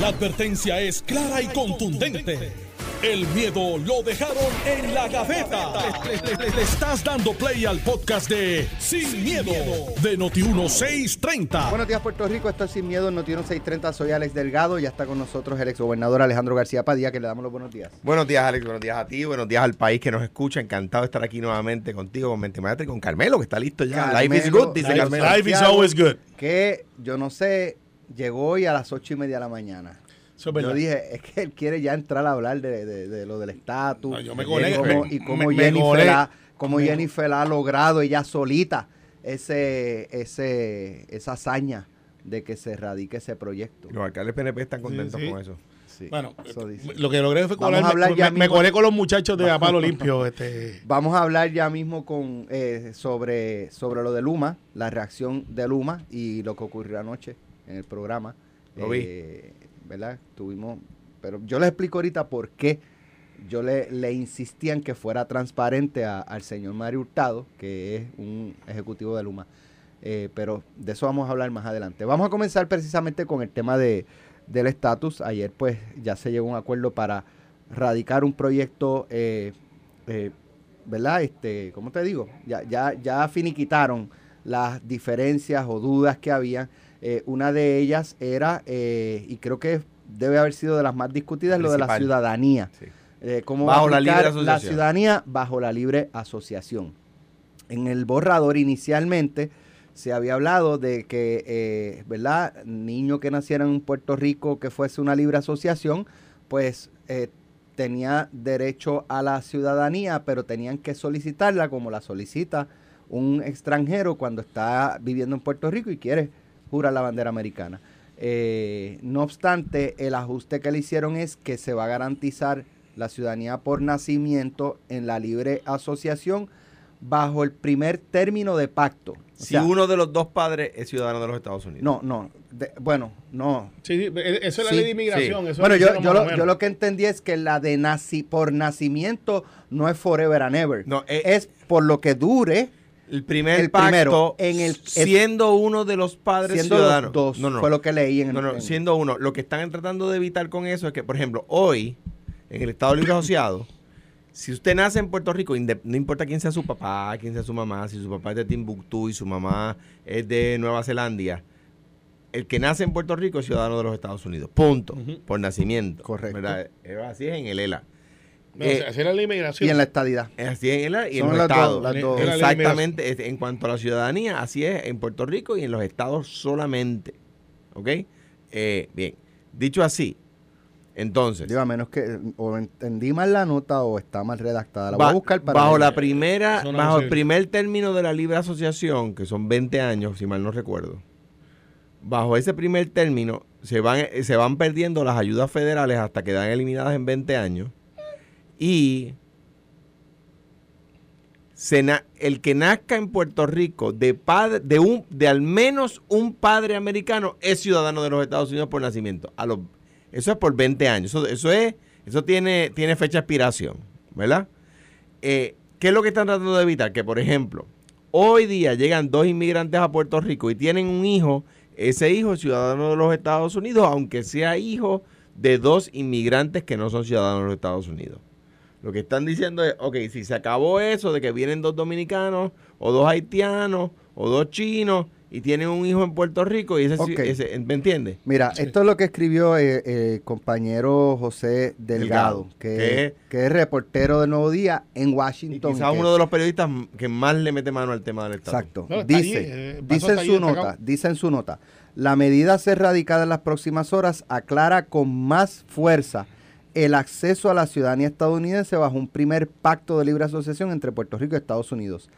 La advertencia es clara y contundente. El miedo lo dejaron en la gaveta. Le, le- le estás dando play al podcast de Sin, miedo, de Noti1630. Buenos días, Puerto Rico. Esto es Sin Miedo, en Noti 630. Soy Alex Delgado. Ya está con nosotros el exgobernador Alejandro García Padilla, que le damos los buenos días. Buenos días, Alex. Buenos días a ti. Buenos días al país que nos escucha. Encantado de estar aquí nuevamente contigo con Mente Maestra y con Carmelo, que está listo ya. Life is good, dice Life- Carmelo. Life is always good. Que yo no sé, llegó hoy a las ocho y media de la mañana. Eso es verdad. Yo dije, es que él quiere ya entrar a hablar de, de- de lo del estatus. No, yo me y colé, cómo- me- y cómo me- me Jennifer, colé. ha, cómo Me- Jennifer ha logrado ella solita ese, ese, esa hazaña de que se radique ese proyecto. Los alcaldes PNP están contentos Sí, sí. con eso. Sí, Bueno, eso dice. lo que logré fue Vamos colarme, a hablar me, ya me colé con los muchachos de Apalo Limpio. Este, Vamos a hablar ya mismo con eh, sobre, sobre lo de Luma, la reacción de Luma y lo que ocurrió anoche en el programa. Lo vi. Eh, ¿Verdad? Tuvimos, pero yo les explico ahorita por qué yo le, le insistía en que fuera transparente a- al señor Mario Hurtado, que es un ejecutivo de Luma. Eh, pero de eso vamos a hablar más adelante. Vamos a comenzar precisamente con el tema de, del estatus. Ayer pues ya se llegó a un acuerdo para radicar un proyecto, eh, eh, ¿verdad? Este, ¿Cómo te digo? Ya, ya, ya finiquitaron las diferencias o dudas que había. Eh, una de ellas era, eh, y creo que debe haber sido de las más discutidas, lo de la ciudadanía. Sí. Eh, cómo Bajo la aplicar libre asociación. ciudadanía bajo la libre asociación. En el borrador inicialmente se había hablado de que, ¿verdad? Niño que naciera en Puerto Rico que fuese una libre asociación, pues tenía derecho a la ciudadanía, pero tenían que solicitarla como la solicita un extranjero cuando está viviendo en Puerto Rico y quiere la bandera americana. Eh, no obstante, el ajuste que le hicieron es que se va a garantizar la ciudadanía por nacimiento en la libre asociación bajo el primer término de pacto. O Si sea, uno de los dos padres es ciudadano de los Estados Unidos. no, no, de- bueno, no. sí, sí, eso es la Sí, ley de inmigración. sí. eso Bueno, yo, lo que yo, hicieron lo, más o yo menos. lo que entendí es que la de naci por nacimiento no es forever and ever. No, eh, es por lo que dure El primer El pacto, primero, en el- siendo uno de los padres siendo ciudadanos. los dos. No, no. Fue lo que leí en el No, no, en- siendo uno. Lo que están tratando de evitar con eso es que, por ejemplo, hoy, en el Estado Libre Asociado, si usted nace en Puerto Rico, no importa quién sea su papá, quién sea su mamá, si su papá es de Timbuktu y su mamá es de Nueva Zelanda, el que nace en Puerto Rico es ciudadano de los Estados Unidos. Punto. Por nacimiento. Correcto. ¿verdad? Así es en el ELA. No, Eh, o sea, así era la inmigración. y en la estadidad. Es así en ELA y en Son los dos, estados. dos. Exactamente. es- En cuanto a la ciudadanía, así es en Puerto Rico y en los estados solamente. ¿Ok? Eh, bien. Dicho así, entonces, Digo, a menos que o entendí mal la nota o está mal redactada. La voy ba- a buscar para bajo la primera, bajo el primer término de la libre asociación, que son 20 años, si mal no recuerdo, bajo ese primer término se van, eh, se van perdiendo las ayudas federales hasta que dan eliminadas en 20 años y el que nazca en Puerto Rico de padre, de un, de al menos un padre americano es ciudadano de los Estados Unidos por nacimiento. Eso es por 20 años. Eso, eso es, eso tiene, tiene fecha de expiración, ¿verdad? Eh, ¿Qué es lo que están tratando de evitar? Que, por ejemplo, hoy día llegan dos inmigrantes a Puerto Rico y tienen un hijo, ese hijo es ciudadano de los Estados Unidos, aunque sea hijo de dos inmigrantes que no son ciudadanos de los Estados Unidos. Lo que están diciendo es, ok, si se acabó eso de que vienen dos dominicanos, o dos haitianos, o dos chinos, y tienen un hijo en Puerto Rico, y ese, Ok. ese- ¿me entiendes? Mira, esto es lo que escribió eh, eh, el compañero José Delgado, Delgado, que, que- que es reportero de Nuevo Día en Washington. quizás uno de los periodistas que más le mete mano al tema del Estado. Exacto. No, dice, allí, eh, dice en su nota, dice en su nota, la medida a ser radicada en las próximas horas aclara con más fuerza el acceso a la ciudadanía estadounidense bajo un primer pacto de libre asociación entre Puerto Rico y Estados Unidos.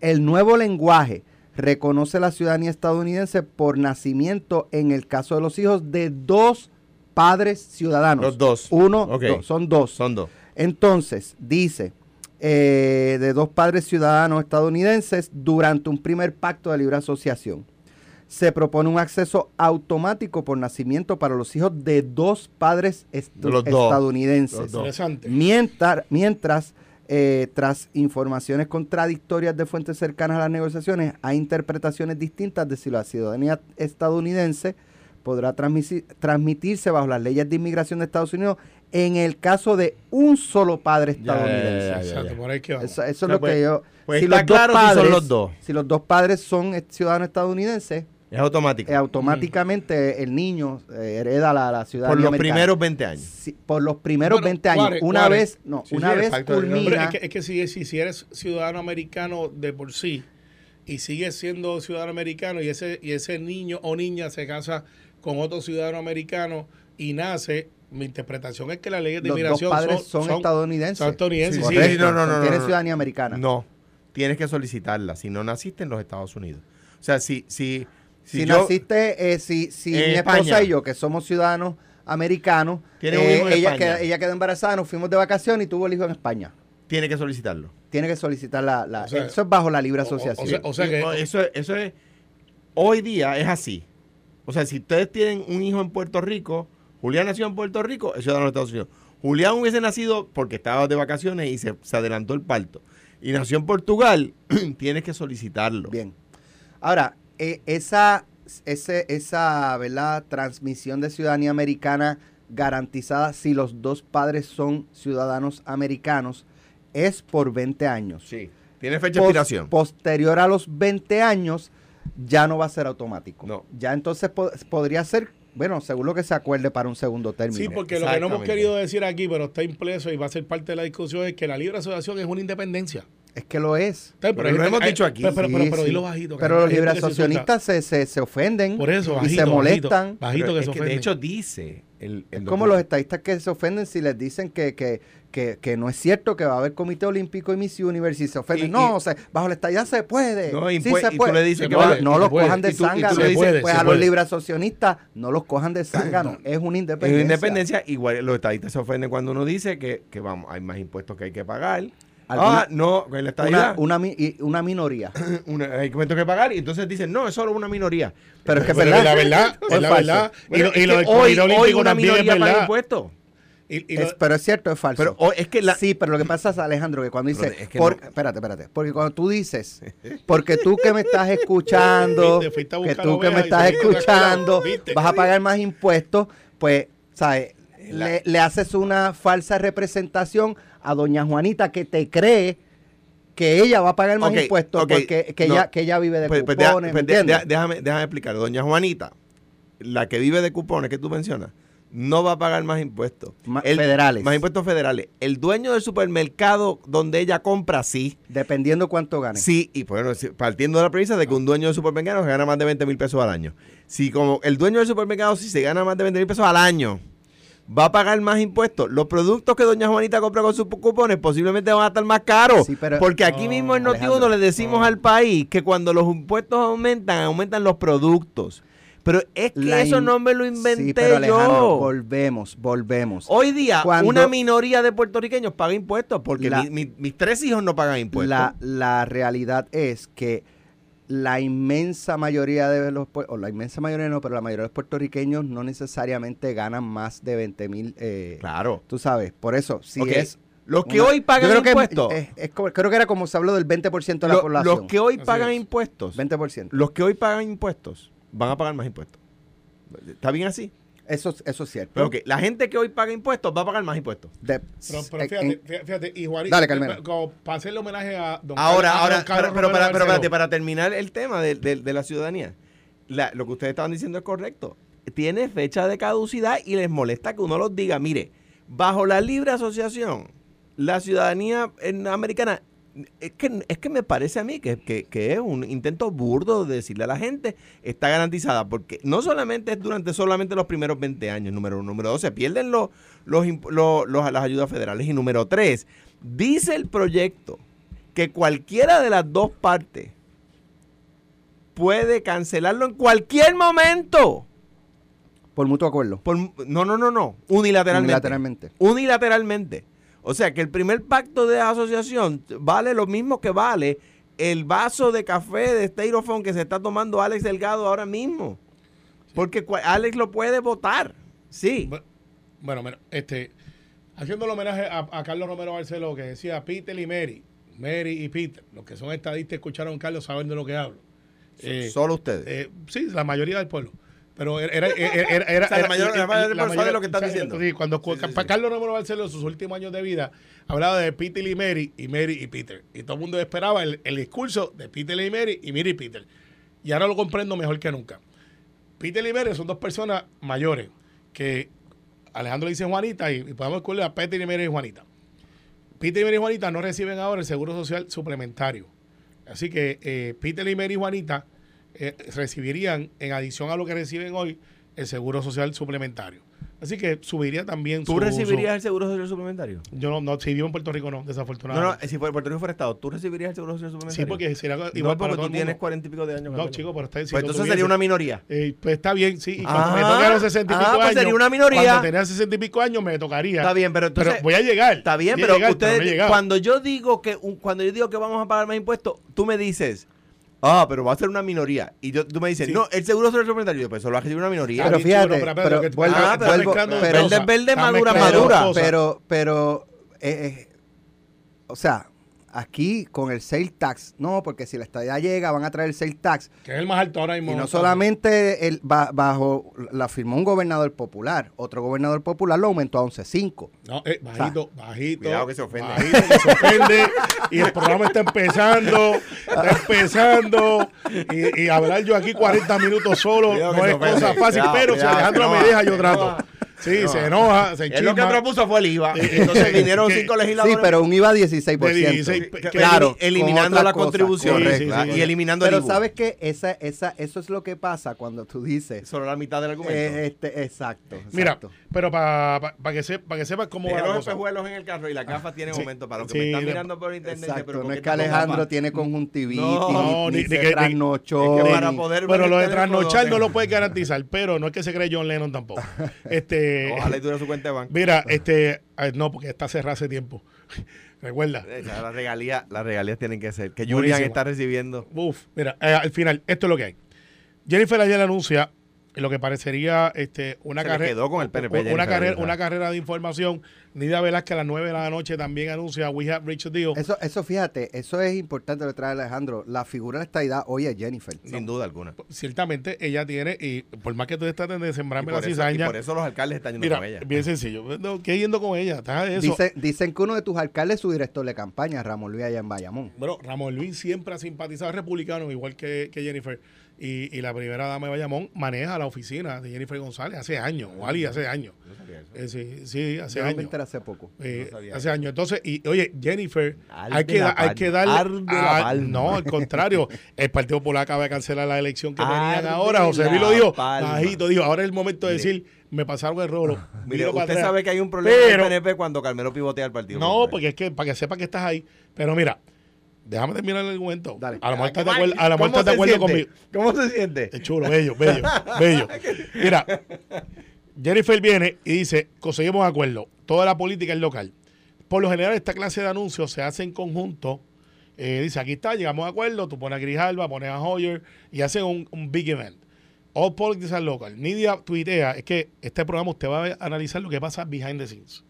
El nuevo lenguaje reconoce la ciudadanía estadounidense por nacimiento en el caso de los hijos de dos padres ciudadanos. Los dos. Uno, Ok. dos, son dos. Son dos. Entonces, dice, eh, de dos padres ciudadanos estadounidenses durante un primer pacto de libre asociación. Se propone un acceso automático por nacimiento para los hijos de dos padres dos. estadounidenses. Los dos. Interesante. Mientras, mientras eh, tras informaciones contradictorias de fuentes cercanas a las negociaciones, hay interpretaciones distintas de si la ciudadanía estadounidense podrá transmitirse bajo las leyes de inmigración de Estados Unidos en el caso de un solo padre ya, estadounidense. ya, ya. Exacto, por ahí que vamos. Eso, eso O es lo pues- que yo... pues si está los si son padres, los dos. Si los dos padres son ciudadanos estadounidenses, Es automático. eh, automáticamente el niño eh, hereda la, la ciudadanía por los americana. primeros 20 años. Sí, por los primeros Bueno, 20 años. Juárez, una Juárez. vez, no, Sí, una sí, vez culmina... es que, es que si, si, si eres ciudadano americano de por sí y sigues siendo ciudadano americano y ese, y ese niño o niña se casa con otro ciudadano americano y nace, mi interpretación es que las leyes de los dos inmigración padres son, son, estadounidenses. son estadounidenses, sí, Correcto, no, no, no, Tienen no. ciudadanía americana. No, tienes que solicitarla si no naciste en los Estados Unidos. O sea, si, si, Si, si, yo, naciste, eh, si, si En mi esposa España. y yo, que somos ciudadanos americanos, un eh, ella, España. queda- ella quedó embarazada, nos fuimos de vacaciones y tuvo el hijo en España. tiene que solicitarlo. Tiene que solicitar la... la- O sea, eso es bajo la libre o- o- o asociación. sea- o sea que- eso, eso es, hoy día es así. O sea, si ustedes tienen un hijo en Puerto Rico, Julián nació en Puerto Rico, es ciudadano de Estados Unidos. Julián hubiese nacido porque estaba de vacaciones y se, se adelantó el parto. Y nació en Portugal, tienes que solicitarlo. Bien. Ahora, eh, esa, ese, esa ¿verdad? transmisión de ciudadanía americana garantizada si los dos padres son ciudadanos americanos es por 20 años. Sí. Tiene fecha de Pos- expiración. Posterior a los 20 años, ya no va a ser automático. No. Ya entonces po- podría ser, bueno, según lo que se acuerde para un segundo término. Sí, porque lo que no hemos querido decir aquí, pero está impreso y va a ser parte de la discusión, es que la libre asociación es una independencia. Es que lo es. Pero lo gente- hemos hay- dicho aquí. Pero, pero, pero, pero dilo bajito. que Pero los libres asociacionistas se, se, se ofenden Por eso, y se molestan. Bajito que es se que de ofenden. hecho dice el, el Es como los estadistas que se ofenden si les dicen que, que, que, que no es cierto que va a haber comité olímpico y Miss Universe y se ofenden. Y- no, y- o sea, bajo la estadía se puede. No, sí se y tú puede. le dices Se que no, puede, no se los puede. cojan de zángano. pues a los puede. libracionistas no los cojan de zángano. es una Es independencia. una independencia, igual los estadistas se ofenden cuando uno dice que, que vamos, hay más impuestos que hay que pagar. Alguna- ah, no, en la Una, estadidad una, minoría. una- hay impuestos que pagar y entonces dicen, no, es solo una minoría. Pero es que es Pero verdad. la verdad, ¿O es la verdad. Y Bueno, lo, y es lo que del hoy, hoy una es minoría paga impuestos. Y, y Es- lo- pero es cierto, es falso. Pero hoy- es que la, Sí, pero lo que pasa es, Alejandro, que cuando Pero dice, es que por- no. espérate, espérate, porque cuando tú dices, porque tú que me estás escuchando, Viste, que tú que me estás escuchando, vas a pagar más impuestos, pues, ¿sabes? La- Le, le haces una falsa representación a doña Juanita que te cree que ella va a pagar más impuestos porque que no. ella, que ella vive de Pues- pues cupones, ¿me pues déjame, déjame explicar. Doña Juanita, la que vive de cupones que tú mencionas, no va a pagar más impuestos. Ma- federales. Más impuestos federales. El dueño del supermercado donde ella compra, sí. Dependiendo cuánto gane. Sí, y bueno, partiendo de la premisa de que un dueño de supermercado se gana más de 20 mil pesos al año. Si como el dueño del supermercado, si se gana más de 20 mil pesos al año, va a pagar más impuestos. Los productos que doña Juanita compra con sus cupones posiblemente van a estar más caros. Sí, pero- porque aquí mismo en Noti1 le decimos al país que cuando los impuestos aumentan, aumentan los productos. Pero es que La eso no me lo inventé Sí, pero Alejandro, yo. volvemos, volvemos. Hoy día, Cuando- una minoría de puertorriqueños paga impuestos porque La- mi- mi- mis tres hijos no pagan impuestos. La, la realidad es que la inmensa mayoría de los, o la inmensa mayoría no, pero la mayoría de los puertorriqueños no necesariamente ganan más de 20 mil, eh, claro. tú sabes, por eso, si Ok, es... Los que una- hoy pagan yo creo que impuestos. es- es como- creo que era como se habló del 20% de la lo- población. los que hoy pagan es. impuestos. 20%. Los que hoy pagan impuestos van a pagar más impuestos. ¿Está bien así? Eso, eso es cierto. Pero ok, la gente que hoy paga impuestos va a pagar más impuestos. De- Pero, pero en- fíjate, en- fíjate, y Juanito, Dale, Carmelo. como para hacerle homenaje a don Ahora, Carlos- ahora, Carlos pero, para, pero Barceló. espérate, para terminar el tema de, de- de la ciudadanía, la- lo que ustedes estaban diciendo es correcto. Tiene fecha de caducidad y les molesta que uno los diga. Mire, bajo la libre asociación, la ciudadanía en- americana, es que, es que me parece a mí que, que- que es un intento burdo de decirle a la gente, está garantizada, porque no solamente es durante solamente los primeros 20 años, número uno. Número dos, se pierden los, los, los- los- las ayudas federales. Y número tres, dice el proyecto que cualquiera de las dos partes puede cancelarlo en cualquier momento. por mutuo acuerdo. Por- no, no, no, no. Unilateralmente. Unilateralmente. Unilateralmente. O sea que el primer pacto de asociación vale lo mismo que vale el vaso de café de Styrofoam que se está tomando Alex Delgado ahora mismo. Porque Alex lo puede votar. Sí. Bu- Bueno, mira, este, haciendo el homenaje a, a Carlos Romero Barceló, que decía Peter y Mary, Mary y Peter, los que son estadistas escucharon a Carlos saben de lo que hablo. Eh, Solo ustedes. eh, sí, la mayoría del pueblo. Pero era, era, era, era- O sea, la era- mayor- la mayor de lo que estás o sea, diciendo. sí, cuando Sí. Carlos Romero Barceló en sus últimos años de vida hablaba de Peter y Mary y Mary y Peter. Y todo el mundo esperaba el, el discurso de Peter y Mary y Mary y Peter. Y ahora lo comprendo mejor que nunca. Peter y Mary son dos personas mayores que Alejandro dice Juanita y, y podemos escoger a Peter y Mary y Juanita. Peter y Mary y Juanita no reciben ahora el seguro social suplementario. Así que eh, Peter y Mary y Juanita eh, recibirían, en adición a lo que reciben hoy, el seguro social suplementario. Así que subiría también ¿Tú su- recibirías el seguro social suplementario? su- yo no, no, si vivo en Puerto Rico no, No, desafortunadamente. no, si por Puerto Rico fuera Estado, ¿tú recibirías el seguro social suplementario? sí, porque sería igual no, para porque todo tú tienes cuarenta y pico de años. No, chico, pero está Pues si lo entonces tuviese- sería una minoría. Eh, pues está bien, sí. Y cuando Ah, me a los sesenta y pico ah, pues años. sería una minoría. Cuando tenía sesenta y pico años me tocaría. Está bien, pero entonces- voy a llegar. Está bien, pero llegar, ustedes, no cuando yo digo que cuando yo digo que vamos a pagar más impuestos, tú me dices, ah, pero va a ser una minoría. Y yo, tú me dices, Sí. no, el seguro social suplementario, pues solo va a recibir una minoría. Pero fíjate, pero, pero, pero que- vuelvo- ah, pero vuelvo- mezclando pero- dos verde, cosas. verde, Estás madura, madura. Pero, pero, eh, eh, o sea, aquí con el sale tax, no, porque si la estadía llega van a traer el sale tax. Que es el más alto ahora mismo. Y no solamente el, ba- bajo, la firmó un gobernador popular, otro gobernador popular lo aumentó a 11.5. No, eh, bajito, bajito. Cuidado que se ofende. Bajito que se ofende. y el programa está empezando. Está empezando. Y, y hablar yo aquí 40 minutos solo Cuidado no es cosa fácil. Cuidado, pero si Alejandro se me deja, yo trato. Sí, se enoja, se Él lo que propuso fue el IVA. Entonces vinieron cinco Sí, legisladores. pero un IVA 16%. De 16, que- que- claro, elimi- eliminando la cosas, contribución correcto. sí, sí, sí. y eliminando Pero el IVA. sabes que esa, esa, eso es lo que pasa cuando tú dices. Solo la mitad del argumento. eh, este, exacto, Mira, exacto. Pero para que, se, pa que sepas cómo va Dejé la los espejuelos en el carro y la gafa tiene Sí, momento para los que sí, me están de- mirando por internet. Exacto, pero no ¿por es que Alejandro gafa? tiene conjuntivitis, No, ni, ni- ni ni se que- ni- trasnochó, es que para poder Pero ver lo de trasnochar no lo puede garantizar, pero no es que se cree John Lennon tampoco. Este, Ojalá y dure su cuenta de banco. Mira, este, eh, no, porque está cerrada hace tiempo. Recuerda. Eh, Las regalías, las regalías tienen que ser. Que Julian Buenísimo. está recibiendo. Uf, mira, eh, al final, esto es lo que hay. Jennifer ayer anuncia lo que parecería este, una carrera. quedó con el PNP, Una carrera, una carrera de información. Nidia Velázquez a las 9 de la noche también anuncia We have reached a deal. Eso, eso fíjate, eso es importante lo que trae Alejandro. La figura de esta edad hoy es Jennifer. Sin duda alguna. Ciertamente ella tiene, y por más que tú traten de sembrarme por, la eso, y cizaña, por eso los alcaldes están yendo mira, con ella. bien sencillo. No, ¿Qué yendo con ella? Eso. Dicen, dicen que uno de tus alcaldes es su director de campaña, Ramón Luis, allá en Bayamón. Bueno, Ramón Luis siempre ha simpatizado republicano, igual que, que Jennifer. Y, y la primera dama de Bayamón maneja la oficina de Jennifer González hace años, o Ali hace años. Eh, sí, sí, hace Yo años. hace poco. Eh, No hace años. Entonces, y oye, Jennifer, Arde hay que, da- hay que darle. ah, no, al contrario. El Partido Popular acaba de cancelar la elección que tenían Arde ahora. José Luis lo dijo. palma. Bajito, dijo. Ahora es el momento de Mire. decir, me pasaron el rolo. Mire, usted atrás. sabe que hay un problema Pero- en el PNP cuando Carmelo pivotea al partido. No, porque es que para que sepa que estás ahí. Pero mira, déjame terminar el argumento. Dale. A lo mejor estás de acuerdo, a lo mejor ¿Cómo estás de se acuerdo siente? conmigo. ¿Cómo se siente? Es chulo, bello, bello, bello. Mira, Jennifer viene y dice, conseguimos acuerdo. Toda la política es local. Por lo general, esta clase de anuncios se hace en conjunto. Eh, dice, aquí está, llegamos a acuerdo, tú pones a Grijalba, pones a Hoyer y hacen un, un big event. All politics are local. Nidia tuitea, es que este programa usted va a analizar lo que pasa behind the scenes.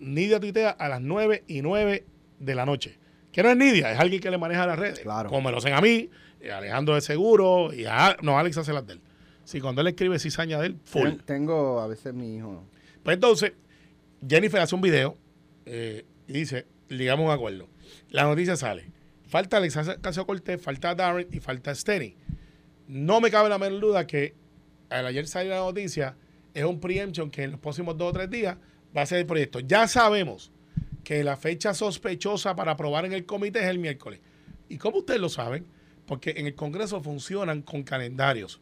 Nidia tuitea a las 9 y 9 de la noche. Que no es Nidia, es alguien que le maneja las redes. Claro. Como me lo hacen a mí, a Alejandro de Seguro, y a no, Alex hace las de él. Si cuando él escribe cizaña de él, full. Ten- Tengo a veces mi hijo. Pues entonces, Jennifer hace un video eh, y dice, llegamos a un acuerdo. La noticia sale. Falta Alexa Casio Cortés, falta Darren y falta Steny. No me cabe la menor duda que al ayer salió la noticia, es un preemption que en los próximos dos o tres días va a ser el proyecto. Ya sabemos que la fecha sospechosa para aprobar en el comité es el miércoles. ¿Y cómo ustedes lo saben? Porque en el Congreso funcionan con calendarios.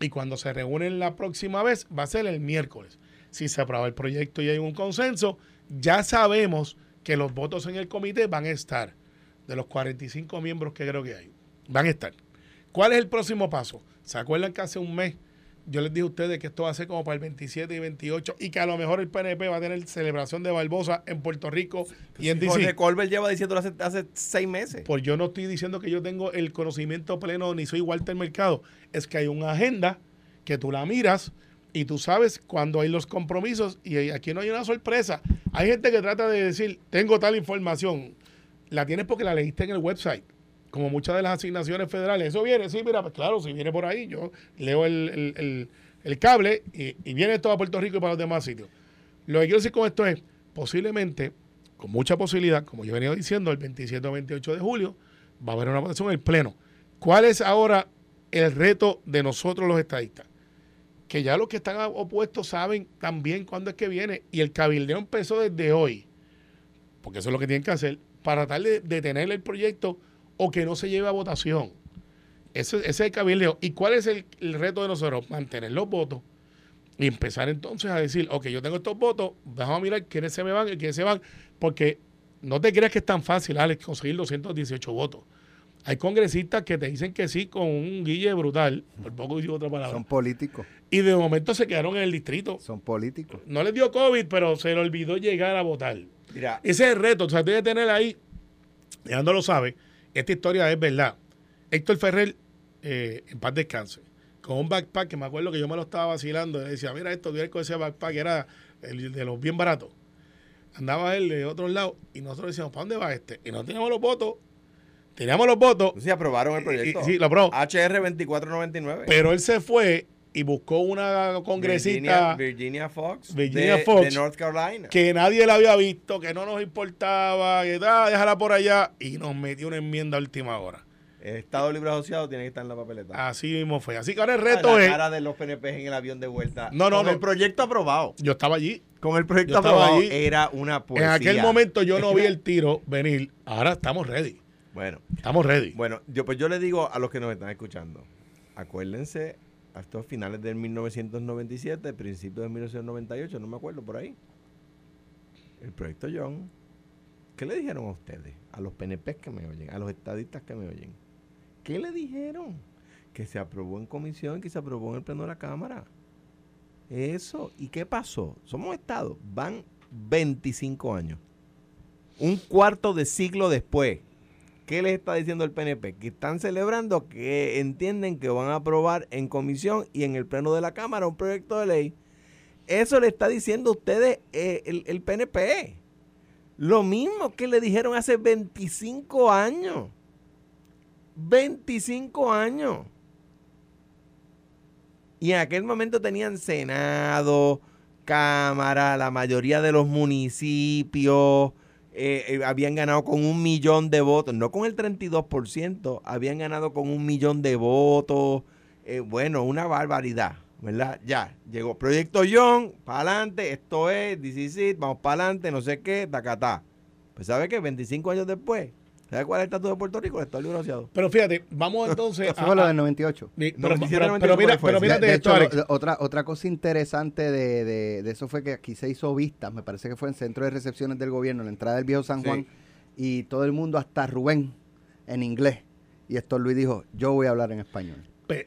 Y cuando se reúnen la próxima vez va a ser el miércoles. Si se aprueba el proyecto y hay un consenso, ya sabemos que los votos en el comité van a estar. De los 45 miembros que creo que hay, van a estar. ¿Cuál es el próximo paso? ¿Se acuerdan que hace un mes yo les dije a ustedes que esto va a ser como para el 27 y 28 y que a lo mejor el PNP va a tener celebración de Barbosa en Puerto Rico y en Jorge DC? Colbert lleva diciéndolo hace, hace seis meses. Pues yo no estoy diciendo que yo tengo el conocimiento pleno ni soy Walter Mercado. Es que hay una agenda que tú la miras y tú sabes cuando hay los compromisos y aquí no hay una sorpresa. Hay gente que trata de decir, tengo tal información. La tienes porque la leíste en el website. Como muchas de las asignaciones federales. Eso viene, sí, mira, pues claro, si viene por ahí, yo leo el, el- el- cable y, y viene todo a Puerto Rico y para los demás sitios. Lo que quiero decir con esto es, posiblemente, con mucha posibilidad, como yo he venido diciendo, el 27 o 28 de julio va a haber una votación en el Pleno. ¿Cuál es ahora el reto de nosotros los estadistas? Que ya los que están opuestos saben también cuándo es que viene y el cabildeo empezó desde hoy, porque eso es lo que tienen que hacer, para tratar de detener el proyecto o que no se lleve a votación. Ese, ese es el cabildeo. ¿Y cuál es el, el reto de nosotros? Mantener los votos y empezar entonces a decir, ok, yo tengo estos votos, vamos a mirar quiénes se me van y quiénes se van, porque no te creas que es tan fácil, Alex, conseguir 218 votos. Hay congresistas que te dicen que sí con un guille brutal, por poco digo otra palabra, Son políticos, y de momento se quedaron en el distrito. son políticos. No les dio COVID, pero se le olvidó llegar a votar. Mira, Ese es el reto. O sea, tienes que tener ahí, ya no lo sabe, esta historia es verdad. Héctor Ferrer, eh, en paz descanse, con un backpack que me acuerdo que yo me lo estaba vacilando. y decía, mira esto, mira con ese backpack, era el de los bien baratos. Andaba él de otro lado y nosotros decíamos, ¿para dónde va este? Y no teníamos los votos. Teníamos los votos, sí aprobaron el proyecto. Y- y- sí, lo aprobó. HR 2499. pero él se fue y buscó una congresista Virginia, Virginia Fox. Virginia de, Fox. De North Carolina. que nadie la había visto, que no nos importaba, que ah, déjala por allá, y nos metió una enmienda a última hora. El Estado Libre Asociado tiene que estar en la papeleta. Así mismo fue. Así que ahora el reto Ah, la es. cara de los PNP en el avión de vuelta. No, no, Con no. el proyecto aprobado. Yo estaba allí. Con el proyecto aprobado allí. era una poesía. En aquel momento yo no vi el tiro venir. Ahora estamos ready. Bueno, Estamos ready. bueno, yo pues yo le digo a los que nos están escuchando, acuérdense a estos finales del 1997, principios de 1998, no me acuerdo por ahí. El proyecto John. ¿Qué le dijeron a ustedes? A los PNP que me oyen, a los estadistas que me oyen. ¿Qué le dijeron? Que se aprobó en comisión, que se aprobó en el pleno de la Cámara. Eso. ¿Y qué pasó? Somos Estado. Van 25 años. Un cuarto de siglo después. ¿Qué les está diciendo el PNP? Que están celebrando que entienden que van a aprobar en comisión y en el pleno de la Cámara un proyecto de ley. Eso le está diciendo a ustedes eh, el, el PNP. Lo mismo que le dijeron hace 25 años. 25 años. Y en aquel momento tenían Senado, Cámara, la mayoría de los municipios. Eh, eh, habían ganado con un millón de votos, no con el 32%, habían ganado con un millón de votos. eh, bueno, una barbaridad, ¿verdad? Ya, llegó Proyecto John, para adelante, esto es, this vamos para adelante, no sé qué, tacatá. Pues ¿sabe qué? 25 años después, ¿sabe cuál es el estatus de Puerto Rico? El Estado Libre Asociado. Pero fíjate, vamos entonces Eso fue lo del 98. Ni- No, pero, 97, pero- 98 pero mira, fue pero ese. De, mírate de esto, hecho, Alex. lo- otra, otra cosa interesante de, de- de eso fue que aquí se hizo vistas, me parece que fue en Centro de Recepciones del Gobierno, en la entrada del Viejo San Sí. Juan, y todo el mundo, hasta Rubén, en inglés. Y esto Luis dijo, yo voy a hablar en español.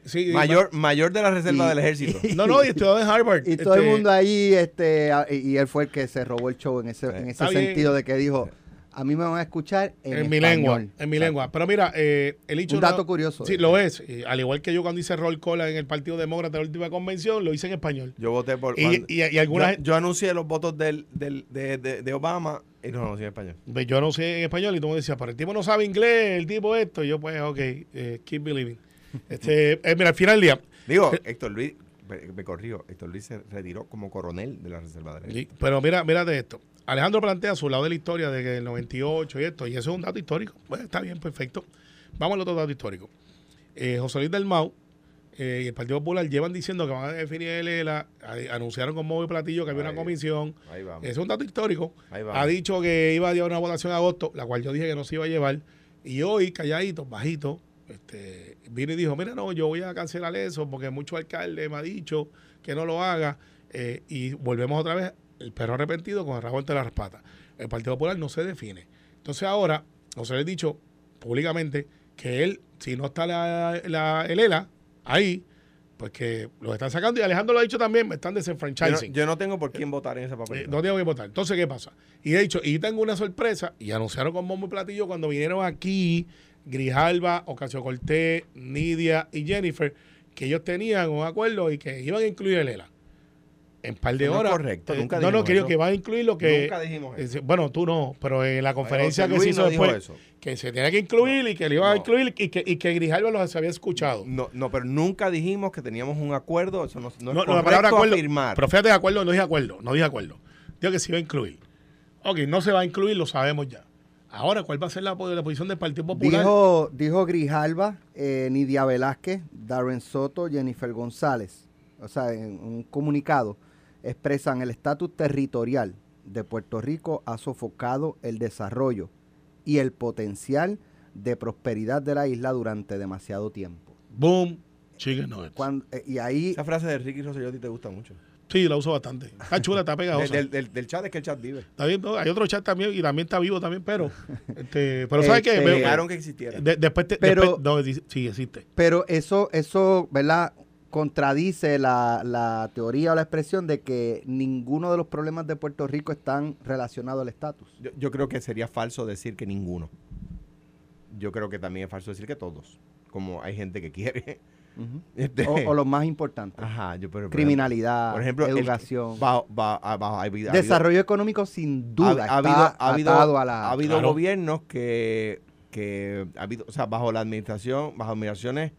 Sí, Mayor, mayor de la reserva Y- del ejército. No, no, y estudió en Harvard. Y todo el Este, mundo ahí, este, y y él fue el que se robó el show en ese, en ese bien. sentido de que dijo, a mí me van a escuchar en, en, mi lengua, español". en mi lengua. Pero mira, eh, el hecho Un dato curioso. Sí, lo es. Y al igual que yo cuando hice roll call en el Partido Demócrata en la última convención, lo hice en español. Yo voté por. Y, y, y algunas yo, yo anuncié los votos del, del, de, de, de Obama y no los anuncié en español. Yo sé en español y tú me decías, pero el tipo no sabe inglés, el tipo esto. Y yo, pues, ok, eh, keep believing. Este, eh, mira, al final del día, Digo, Héctor Luis, me, me corrijo, Héctor Luis se retiró como coronel de la reserva ejército. Sí, Pero mira, mírate esto. Alejandro plantea su lado de la historia de que el 98 y esto, y eso es un dato histórico. Bueno, está bien, perfecto. Vamos al otro dato histórico. Eh, José Luis del Mau eh, y el Partido Popular llevan diciendo que van a definir el ELA, anunciaron con móvil platillo que había Ahí, una comisión. Ahí vamos. Es un dato histórico. Ahí vamos. Ha dicho que iba a llevar una votación en agosto, la cual yo dije que no se iba a llevar. Y hoy, calladito, bajito, este, vino y dijo, mira, no, yo voy a cancelar eso porque mucho alcalde me ha dicho que no lo haga. Eh, y volvemos otra vez, el perro arrepentido con el rabo entre las patas. El Partido Popular no se define. Entonces ahora, José le ha dicho públicamente que él, si no está la, la, el ELA ahí, pues que lo están sacando. Y Alejandro lo ha dicho también, me están Yo no, desenfranchising. yo no tengo por quién votar en esa Eh, papeleta. no tengo que votar. Entonces, ¿qué pasa? Y he dicho, y tengo una sorpresa, y anunciaron con bombo y platillo cuando vinieron aquí Grijalba, Ocasio Cortés, Nidia y Jennifer, que ellos tenían un acuerdo y que iban a incluir el ELA. En par de Eso no horas. correcto, eh, nunca no, no, creo eso. que va a incluir lo que. Nunca dijimos eso. eh, bueno, tú no, pero en la conferencia que se hizo no después, eso. que se tenía que incluir y que le iba a No. incluir y que, y que Grijalva los había escuchado. No, no, pero nunca dijimos que teníamos un acuerdo. Eso no, no, No, es no, la palabra acuerdo. afirmar. Pero fíjate de acuerdo, no dije acuerdo, no dije acuerdo. Digo que se iba a incluir. Ok, no se va a incluir, lo sabemos ya. Ahora, ¿cuál va a ser la, la posición del Partido Popular? Dijo, dijo Grijalva, eh, Nidia Velázquez, Darren Soto, Jennifer González. O sea, en un comunicado expresan el estatus territorial de Puerto Rico ha sofocado el desarrollo y el potencial de prosperidad de la isla durante demasiado tiempo. Boom, chicken nuggets. Cuando- eh, y ahí Esa frase de Ricky Rosselló a ti te gusta mucho. Sí, la uso bastante. Está chula, está pegajosa. Del, del- del chat es que el chat vive. Está bien, no, hay otro chat también y también está vivo también, pero este, pero ¿sabes qué? Este, Veo- Negaron que existiera. de- después te, Pero- después- no, sí existe. Pero eso, eso, ¿verdad? Contradice la, la teoría o la expresión de que ninguno de los problemas de Puerto Rico están relacionados al estatus. Yo, yo creo que sería falso decir que ninguno. Yo creo que también es falso decir que todos. Como hay gente que quiere. Este, O, o los más importantes. Ajá, yo, pero, por Criminalidad, Por ejemplo, el- educación. ha habido- ha habido- desarrollo económico sin duda ha, ha habido, ha habido, atado a la... ha habido Claro. gobiernos que, que ha habido, o sea, bajo la administración, bajo administraciones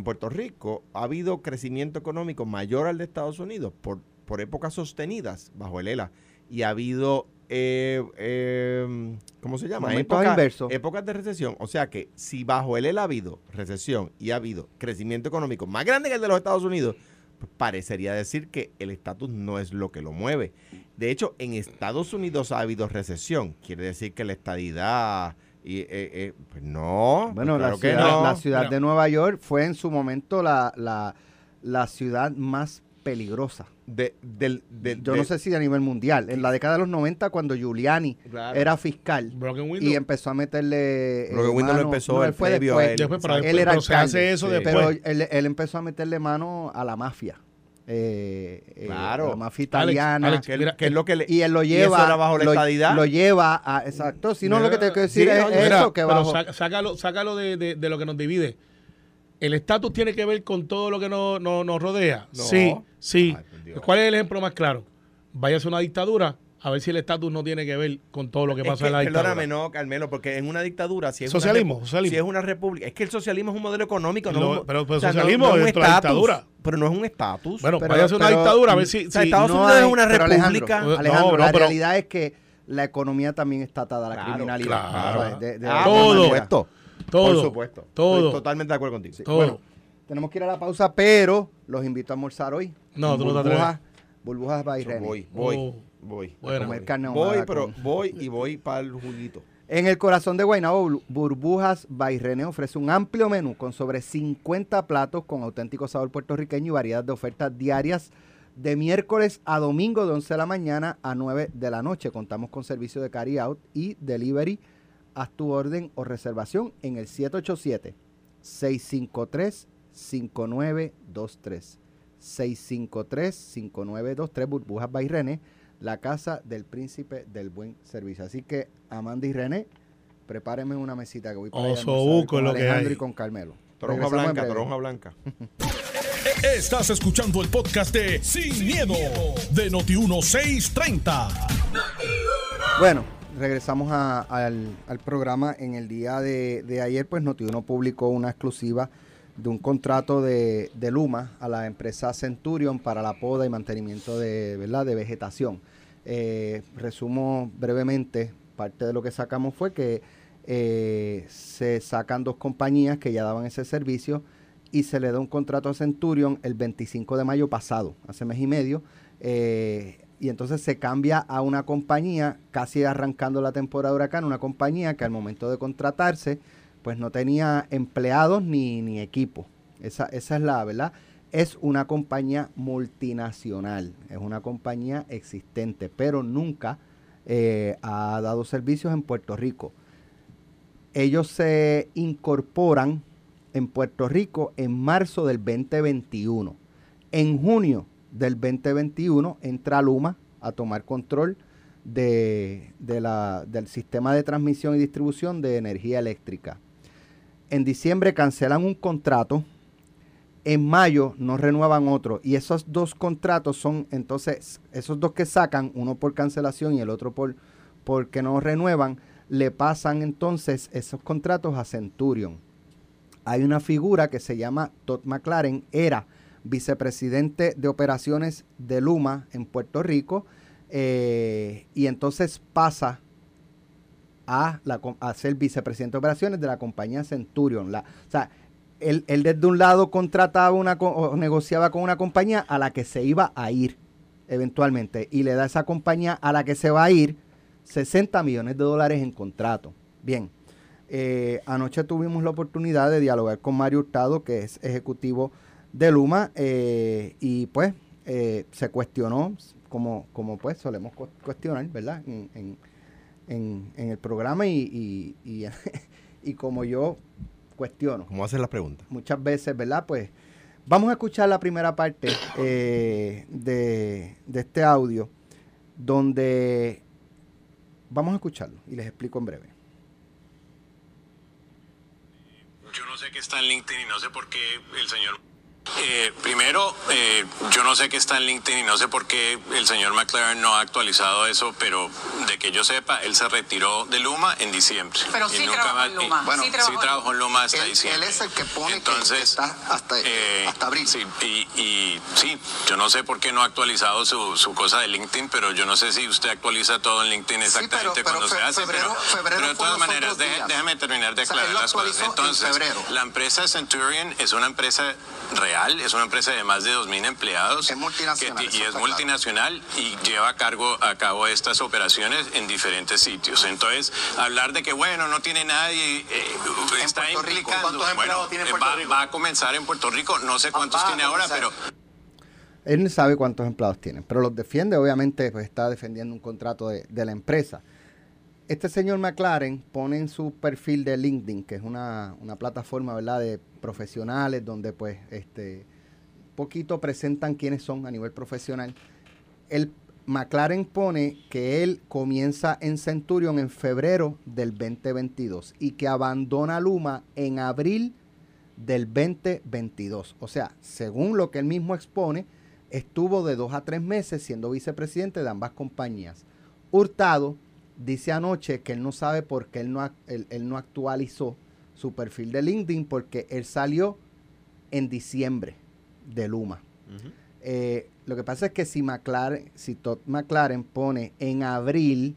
en Puerto Rico, ha habido crecimiento económico mayor al de Estados Unidos por, por épocas sostenidas bajo el ELA. Y ha habido, eh, eh, ¿cómo se llama? Inversos. épocas de recesión. O sea que si bajo el ELA ha habido recesión y ha habido crecimiento económico más grande que el de los Estados Unidos, pues parecería decir que el estatus no es lo que lo mueve. De hecho, en Estados Unidos ha habido recesión. Quiere decir que la estadidad... Y, eh, eh, pues no, Bueno, claro la que ciudad, no. la ciudad Mira. de Nueva York fue en su momento la, la, la ciudad más peligrosa. De- del, del- Yo de- no sé si a nivel mundial. En la década de los 90, cuando Giuliani Claro. era fiscal y empezó a meterle... eh, Broken Window lo empezó no, él fue previo a después. él. Después, Él era pero se alcalde, hace eso sí. después. Pero él, él empezó a meterle mano a la mafia. Eh, eh, Claro. la mafia italiana. Alex, que, Mira, que es lo que le... y él lo ¿Y eso lleva. era bajo la lo, estadidad? lo lleva a. Exacto. Si no, lo que te quiero decir Sí, es no, eso, Mira, que pero bajo. saca- sácalo, sácalo de, de- de lo que nos divide. ¿El estatus tiene que ver con todo lo que nos, nos- nos rodea? No. Sí, sí. Ay. ¿Cuál es el ejemplo más claro? Váyase a una dictadura a ver si el estatus no tiene que ver con todo lo que Es pasa que, en la dictadura. perdóname, no, Carmelo, porque en una dictadura, si es Socialismo, una, socialismo. si es una república, es que el socialismo es un modelo económico, no es pero- pero o sea, no- socialismo no es un dictadura. Pero no es un estatus. Bueno, Pero- váyase a una pero- dictadura a ver si... o sea, si- Estados no Unidos es hay- una pero Alejandro, república. No, Alejandro, no, la pero- realidad es que la economía también está atada a la Claro, criminalidad. claro. ¿sabes? De- de Ah, todo. Por manera. supuesto. Todo. Por supuesto. Todo. Estoy totalmente de acuerdo contigo. Sí. todo. Bueno, tenemos que ir a la pausa, pero los invito a almorzar hoy. No, tú no te Burbujas- atreves. Burbujas by voy, voy, Oh. Voy. Bueno. Comer carne voy, ahumada pero con- voy y voy para el juguito. En el corazón de Guaynabo, Bur- Burbujas by René ofrece un amplio menú con sobre 50 platos con auténtico sabor puertorriqueño y variedad de ofertas diarias de miércoles a domingo de 11 de la mañana a 9 de la noche. Contamos con servicio de carry out y delivery. Haz tu orden o reservación en el 787-653-5923. 653-5923 Burbujas by René, la casa del príncipe del buen servicio. Así que, Amanda y René, prepárenme una mesita que voy para allá a Oso almorzar buco con lo que Alejandro hay. y con Carmelo. En blanca, breve. toronja blanca. Estás escuchando el podcast de Sin, miedo, de Noti1630. Bueno, regresamos a- al, al programa. En el día de, de ayer, pues Notiuno publicó una exclusiva de un contrato de, de Luma a la empresa Centurion para la poda y mantenimiento de, ¿verdad? de vegetación. Eh, resumo brevemente, parte de lo que sacamos fue que eh, se sacan dos compañías que ya daban ese servicio y se le da un contrato a Centurion el 25 de mayo pasado, hace mes y medio, eh, y entonces se cambia a una compañía, casi arrancando la temporada de huracán, una compañía que al momento de contratarse, pues no tenía empleados ni, ni equipo. Esa, esa es la verdad. Es una compañía multinacional, es una compañía existente, pero nunca eh, ha dado servicios en Puerto Rico. Ellos se incorporan en Puerto Rico en marzo del 2021. En junio del 2021 entra Luma a tomar control de, de la- del sistema de transmisión y distribución de energía eléctrica. En diciembre cancelan un contrato en mayo no renuevan otro. Y esos dos contratos son, entonces, esos dos que sacan, uno por cancelación y el otro por porque no renuevan, le pasan entonces esos contratos a Centurion. Hay una figura que se llama Todd McLaren, era vicepresidente de operaciones de Luma en Puerto Rico, eh, y entonces pasa a, la, a, ser vicepresidente de operaciones de la compañía Centurion. O sea, él, desde un lado contrataba una o negociaba con una compañía a la que se iba a ir eventualmente y le da a esa compañía a la que se va a ir 60 millones de dólares en contrato. Bien, eh, anoche tuvimos la oportunidad de dialogar con Mario Hurtado, que es ejecutivo de Luma, eh, y pues eh, se cuestionó, como, como pues solemos cuestionar, ¿verdad? El programa y, y, como yo cuestiono. ¿Cómo hacen las preguntas? Muchas veces, ¿verdad? Pues vamos a escuchar la primera parte de, de este audio, donde Vamos a escucharlo y les explico en breve. Yo no sé qué está en LinkedIn y no sé por qué el señor eh, primero, eh, yo no sé qué está en LinkedIn y no sé por qué el señor McLaren no ha actualizado eso, pero de que yo sepa, él se retiró de Luma en diciembre. Pero sí trabajó en Luma. bueno, sí trabajó, en Luma hasta él, diciembre. Él es el que pone Entonces, que hasta, eh, hasta abril. Sí, y, sí, yo no sé por qué no ha actualizado su, su, cosa de LinkedIn, pero yo no sé si usted actualiza todo en LinkedIn exactamente cuando se hace. Febrero, pero, febrero de todas maneras, déjeme terminar de aclarar las cosas. Entonces, la empresa Centurion es una empresa real, es una empresa de más de 2.000 empleados. Es multinacional. y es multinacional y lleva a, cargo, a cabo estas operaciones en diferentes sitios. Entonces, hablar de que, bueno, no tiene nadie, eh, está implicando. bueno, tiene eh, va, va, a comenzar en Puerto Rico, no sé cuántos tiene ahora, pero... Él no sabe cuántos empleados tiene, pero los defiende, obviamente, pues está defendiendo un contrato de, de la empresa. Este señor McLaren pone en su perfil de LinkedIn, que es una, plataforma, ¿verdad?, de profesionales donde pues este poquito presentan quiénes son a nivel profesional. El McLaren pone que él comienza en Centurion en febrero del 2022 y que abandona Luma en abril del 2022. O sea, según lo que él mismo expone, estuvo de dos a tres meses siendo vicepresidente de ambas compañías. Hurtado dice anoche que él no sabe por qué él no, él no actualizó su perfil de LinkedIn porque él salió en diciembre de Luma. Eh, lo que pasa es que si McLaren, si Todd McLaren pone en abril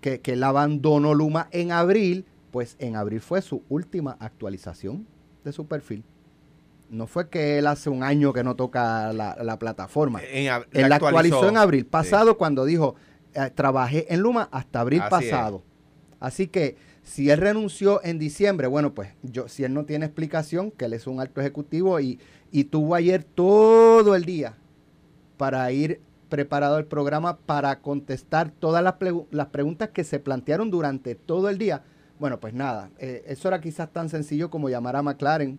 que, que él abandonó Luma en abril, pues en abril fue su última actualización de su perfil. No fue que él hace un año que no toca la, plataforma. él la actualizó, en abril pasado cuando dijo, eh, trabajé en Luma hasta abril pasado. Así que si él renunció en diciembre, bueno, pues yo, si él no tiene explicación, que él es un alto ejecutivo y, y tuvo ayer todo el día para ir preparado el programa para contestar todas las, las, preguntas que se plantearon durante todo el día. Bueno, pues nada, eh, eso era quizás tan sencillo como llamar a McLaren.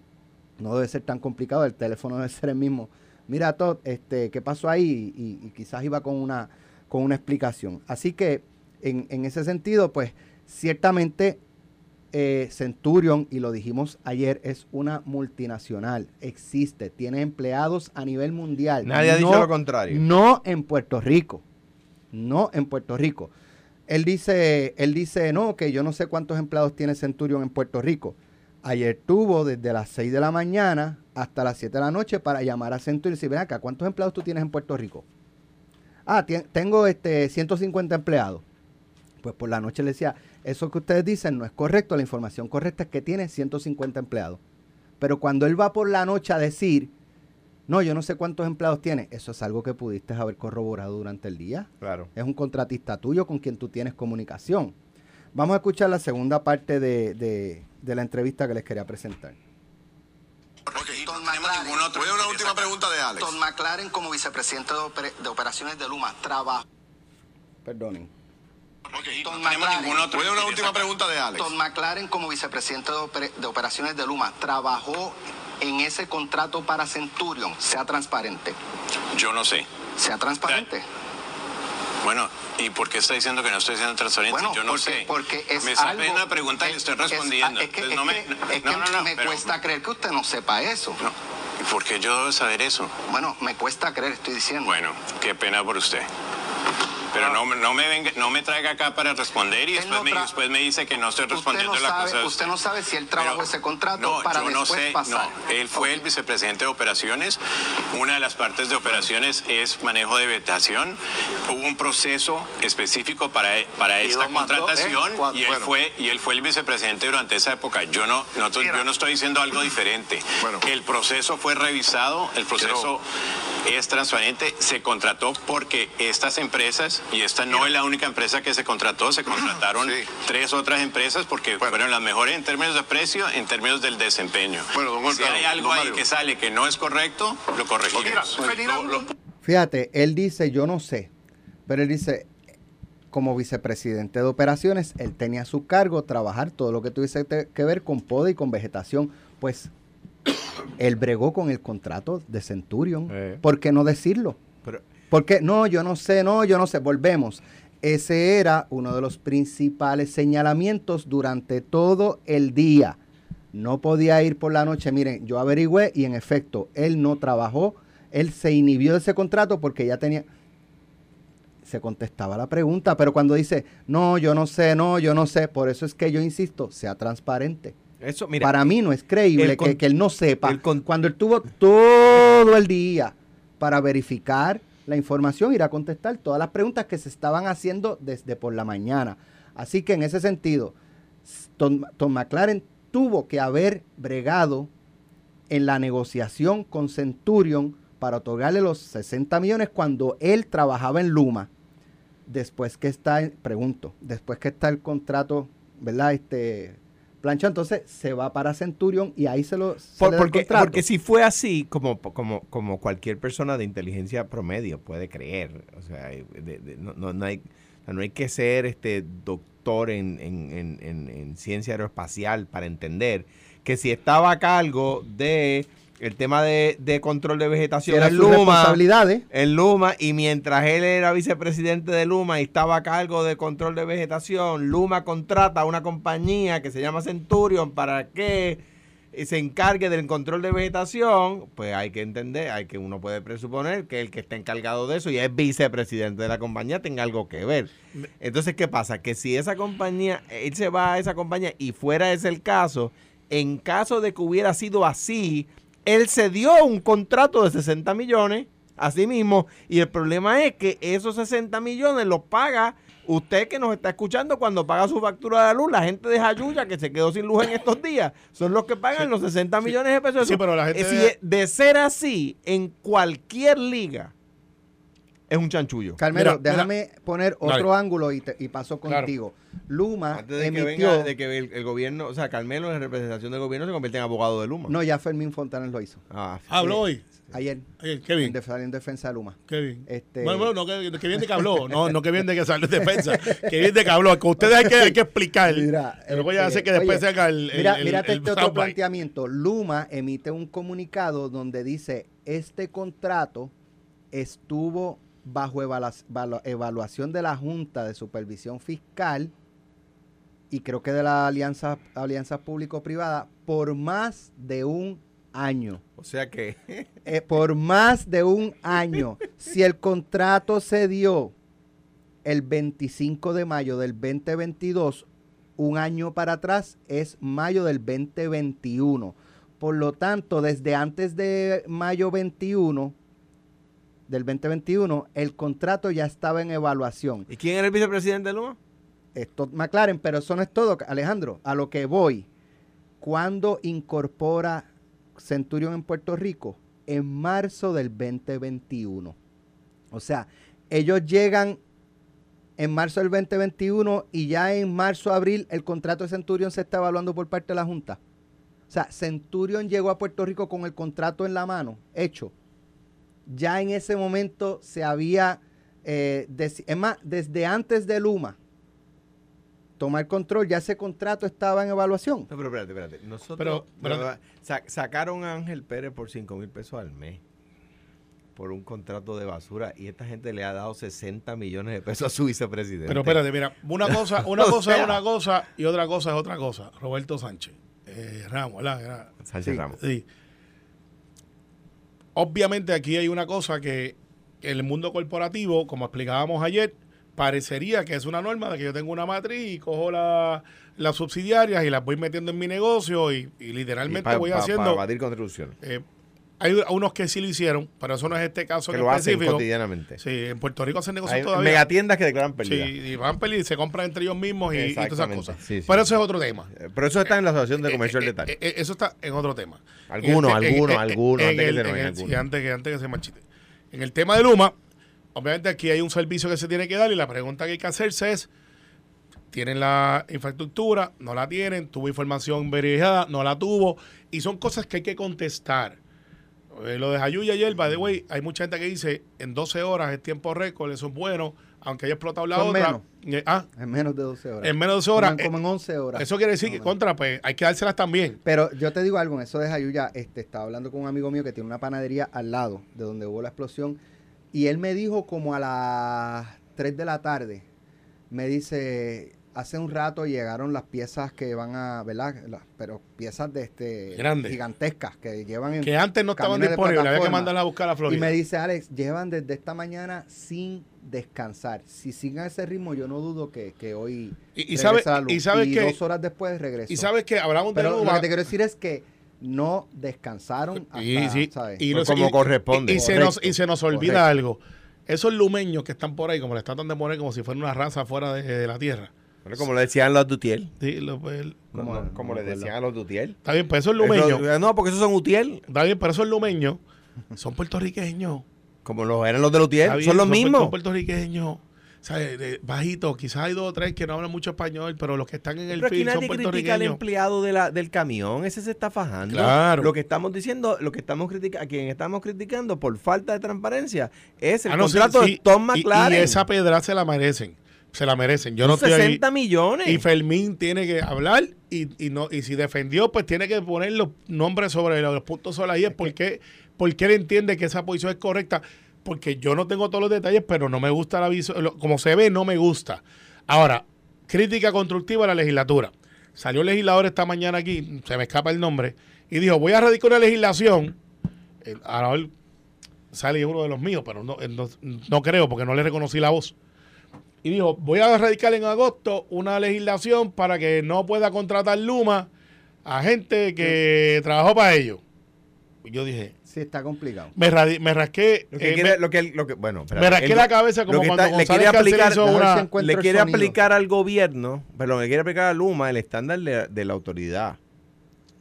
No debe ser tan complicado, el teléfono debe ser el mismo. Mira, Todd, este, ¿qué pasó ahí? Y, quizás iba con una, con una explicación. Así que en, en ese sentido, pues Ciertamente, eh, Centurion, y lo dijimos ayer, es una multinacional. Existe, tiene empleados a nivel mundial. Nadie ha dicho lo contrario. No en Puerto Rico. No en Puerto Rico. Él dice, él dice, no, que yo no sé cuántos empleados tiene Centurion en Puerto Rico. Ayer tuvo desde las 6 de la mañana hasta las 7 de la noche para llamar a Centurion y decir, ven acá, ¿cuántos empleados tú tienes en Puerto Rico? Ah, tengo este 150 empleados. Pues por la noche le decía, eso que ustedes dicen no es correcto, la información correcta es que tiene 150 empleados. Pero cuando él va por la noche a decir, no, yo no sé cuántos empleados tiene, eso es algo que pudiste haber corroborado durante el día. Claro. Es un contratista tuyo con quien tú tienes comunicación. Vamos a escuchar la segunda parte de, la entrevista que les quería presentar. Voy a una última pregunta de Alex. Tom McLaren como vicepresidente de, operaciones de Luma, trabajo. Perdonen. Tom McLaren, Voy a una última pregunta de Alex. Tom McLaren, como vicepresidente de, operaciones de Luma, trabajó en ese contrato para Centurion. Sea transparente. Yo no sé. Sea transparente. Bueno, ¿y por qué está diciendo que no estoy siendo transparente? Yo no sé. Porque es me está pregunta y le estoy respondiendo. Es, que, no me, cuesta creer que usted no sepa eso. ¿Y por qué yo debo saber eso? Bueno, me cuesta creer, estoy diciendo. Bueno, qué pena por usted. Pero no, me- no, me venga, no me traiga acá para responder y después, no me, tra- después me dice que no estoy usted respondiendo no, la sabe, cosa. usted no sabe si él trabajó Pero- ese contrato no, para yo no después sé, pasar. No, él fue el vicepresidente de operaciones. Una de las partes de operaciones es manejo de vetación. Hubo un proceso específico para, para esta contratación ¿eh? Cuatro. y él Bueno. fue y él fue el vicepresidente durante esa época. Yo no, no yo no estoy diciendo algo diferente. Bueno. El proceso fue revisado, el proceso es transparente, se contrató porque estas empresas, y esta no es la única empresa que se contrató, se contrataron Sí. tres otras empresas porque fueron las mejores en términos de precio, en términos del desempeño. Bueno, don si hay algo don ahí que sale que no es correcto, lo corregimos. Mira, Ferdinand, Lo- lo- Fíjate, él dice, yo no sé, pero él dice, como vicepresidente de operaciones, él tenía a su cargo trabajar todo lo que tuviese que ver con poda y con vegetación. Pues él bregó con el contrato de Centurion. Eh. ¿Por qué no decirlo? Pero, Porque no, yo no sé, no, yo no sé. Volvemos. Ese era uno de los principales señalamientos durante todo el día. No podía ir por la noche. Miren, yo averigüé y en efecto, él no trabajó. Él se inhibió de ese contrato porque ya tenía... Se contestaba la pregunta, pero cuando dice, no, yo no sé, no, yo no sé, por eso es que yo insisto, sea transparente. Eso, mira. Para mí no es creíble con- que, que él no sepa el con- cuando él tuvo todo el día para verificar la información, ir a contestar todas las preguntas que se estaban haciendo desde por la mañana. Así que en ese sentido, Tom, Tom McLaren tuvo que haber bregado en la negociación con Centurion para otorgarle los 60 millones cuando él trabajaba en Luma. Después que está, pregunto, después que está el contrato, ¿verdad? Este plancha, entonces se va para Centurion y ahí se lo se Por- porque, porque si fue así, como, como, como cualquier persona de inteligencia promedio puede creer, o sea, de- de- no, no- no hay, no hay que ser este doctor en- en- en- en ciencia aeroespacial para entender que si estaba a cargo de el tema de, de control de vegetación era en Luma, responsabilidades. en Luma y mientras él era vicepresidente de Luma y estaba a cargo de control de vegetación, Luma contrata a una compañía que se llama Centurion para que se encargue del control de vegetación, pues hay que entender, hay que uno puede presuponer que el que está encargado de eso y es vicepresidente de la compañía tenga algo que ver. Entonces, ¿qué pasa? Que si esa compañía, él se va a esa compañía y fuera ese el caso, en caso de que hubiera sido así, él se dio un contrato de 60 millones a sí mismo y el problema es que esos 60 millones los paga usted que nos está escuchando cuando paga su factura de luz, la gente de Jayuya que se quedó sin luz en estos días, son los que pagan los 60 millones de pesos. Sí, pero la gente Eh, si de- ser así, en cualquier liga, es un chanchullo. Carmelo, Mira, déjame poner Dale. otro ángulo y, te- y paso Claro. contigo. Luma Antes de que emitió... venga, de que el, el gobierno, o sea, Carmelo en representación del gobierno se convierte en abogado de Luma. No, ya Fermín Fontanes lo hizo. Ah, Habló hoy. Ayer. Ayer, qué En, bien. def- en defensa de Luma. Qué bien. Este- Bueno, bueno, no, que, que bien de que habló. No, no que bien de que salió en defensa. Que bien de que habló. Que ustedes hay que, hay que explicar. Mira, Pero voy a este, hacer que después oye, se haga el. el- Mira, el- mírate el este otro planteamiento. Luma emite un comunicado donde dice, este contrato estuvo bajo evaluación de la Junta de Supervisión Fiscal y creo que de la Alianza, Alianza Público-Privada por más de un año. O sea que Eh, por más de un año. Si el contrato se dio el 25 de mayo del 2022, un año para atrás es mayo del 2021. Por lo tanto, desde antes de mayo 21 del 2021, el contrato ya estaba en evaluación. ¿Y quién era el vicepresidente de Luma? Esto McLaren, pero eso no es todo, Alejandro. A lo que voy, cuando incorpora Centurion en Puerto Rico? En marzo del 2021. O sea, ellos llegan en marzo del 2021 y ya en marzo, abril, el contrato de Centurion se está evaluando por parte de la Junta. O sea, Centurion llegó a Puerto Rico con el contrato en la mano, hecho. Ya en ese momento se había, eh, es más, desde antes de Luma tomar control, ya ese contrato estaba en evaluación. No, pero espérate, espérate. Nosotros Pero- pero- pero, sa- sacaron a Ángel Pérez por 5 mil pesos al mes por un contrato de basura y esta gente le ha dado 60 millones de pesos a su vicepresidente. Pero espérate, mira, una cosa, una cosa es una cosa y otra cosa es otra cosa. Roberto Sánchez. Eh, Ramos, ¿verdad? Sánchez Sí. Ramos. Sí. Obviamente aquí hay una cosa que el mundo corporativo, como explicábamos ayer, parecería que es una norma de que yo tengo una matriz y cojo la, las subsidiarias y las voy metiendo en mi negocio y, y literalmente pa- voy pa- haciendo... Para contribuciones. eh, hay unos que sí lo hicieron, pero eso no es este caso Que en lo hacen específico. cotidianamente. Sí, en Puerto Rico hacen negocios Hay todavía. megatiendas que declaran Sí, pérdida. y van a pelear, se compran entre ellos mismos y, y todas esas cosas. sí, sí. Pero eso es otro tema. Eh, Pero eso está en la Asociación de Comercio al Eh, Detalle. eh, eh, eso está en otro tema. Algunos, algunos, algunos, sí, antes que se marchite. En el tema de Luma, obviamente aquí hay un servicio que se tiene que dar y la pregunta que hay que hacerse es, ¿tienen la infraestructura? ¿No la tienen? ¿Tuvo información verificada? ¿No la tuvo? Y son cosas que hay que contestar. Eh, lo de Jayuya ayer, by the way, hay mucha gente que dice, en 12 horas es tiempo récord, eso es bueno, aunque haya explotado la Son otra. menos. Eh, ah, En menos de 12 horas. en menos de 12 horas. Como en- como en 11 horas. Eso quiere decir que menos. contra, pues hay que dárselas también. Pero yo te digo algo, en eso de Jayuya, este, estaba hablando con un amigo mío que tiene una panadería al lado de donde hubo la explosión. Y él me dijo como a las 3 de la tarde, me dice, hace un rato llegaron las piezas que van a, ¿verdad? Las- pero piezas de este gigantescas que llevan en Que antes no estaban disponibles, había que mandarlas a buscar a Y Florida. me dice, Alex, llevan desde esta mañana sin descansar. Si siguen ese ritmo, yo no dudo que, que hoy Y- y regrese sabe- la luz. y sabes que- dos horas después regresó. y sabes que hablamos de Pero lo que te quiero decir es que no descansaron hasta, y, sí, ¿sabes? y no- como y- corresponde. Y, y se nos, y se nos olvida correcto. algo. Esos lumeños que están por ahí, como le tratan de poner como si fuera una raza fuera de, de la tierra. Bueno, como le decían los Dutiel. Sí, lo- pues, No, Como- no, como le decían a los Dutiel. está bien, pero esos lumeños, Eso- no, porque esos son Utiel. está bien, pero esos lumeños son puertorriqueños. Como los eran los de Lutiel. Bien, son los puer- mismos. Son puertorriqueños. ¿sabes? De- bajitos, quizás hay dos o tres que no hablan mucho español, pero los que están en el Pero aquí field son nadie critica al empleado de la, del camión, ese se está fajando. Claro. Lo que estamos diciendo, lo que estamos criticando, a quien estamos criticando por falta de transparencia es el Ah, no, sí, contrato sí, de Tom y-. Y, esa pedra se la merecen. Se la merecen. Yo no Son estoy ahí. 60 millones. Y Fermín tiene que hablar y, y no y si defendió, pues tiene que poner los nombres sobre los puntos sobre ahí. Es porque, porque él entiende que esa posición es correcta. Porque yo no tengo todos los detalles, pero no me gusta la lo- Como se ve, no me gusta. Ahora, crítica constructiva a la legislatura. Salió el legislador esta mañana aquí, se me escapa el nombre, y dijo, voy a radicar una legislación. Eh, Ahora sale uno de los míos, pero no, no, no creo porque no le reconocí la voz y dijo, voy a radicar en agosto una legislación para que no pueda contratar Luma a gente que trabajó para ellos. Yo dije, Sí, está complicado. me, rasqué, Lo que eh, quiere, me, lo que, lo que- bueno, espérate. me rasqué El- la cabeza como cuando está- le quiere aplicar- una- le quiere aplicar al gobierno, perdón, le quiere aplicar a Luma el estándar de, de la autoridad.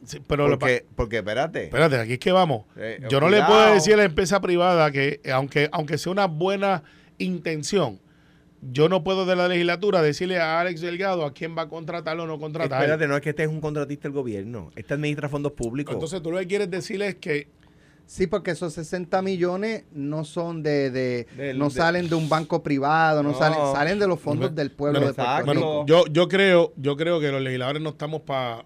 Sí, pero lo Porque, porque espérate. espérate, aquí es que vamos. Eh, Yo no le puedo decir a la empresa privada que, aunque, aunque sea una buena intención, yo no puedo de la legislatura decirle a Alex Delgado a quién va a contratar o no contratar. Espérate, no es que este es un contratista del gobierno. Este administra fondos públicos. Entonces tú lo que quieres decirle es que Sí, porque esos 60 millones no son de, de Del- no de- salen de un banco privado, no, No. salen, salen de los fondos del pueblo Bueno, de Puerto. Rico. Bueno, yo, yo creo, yo creo que los legisladores no estamos para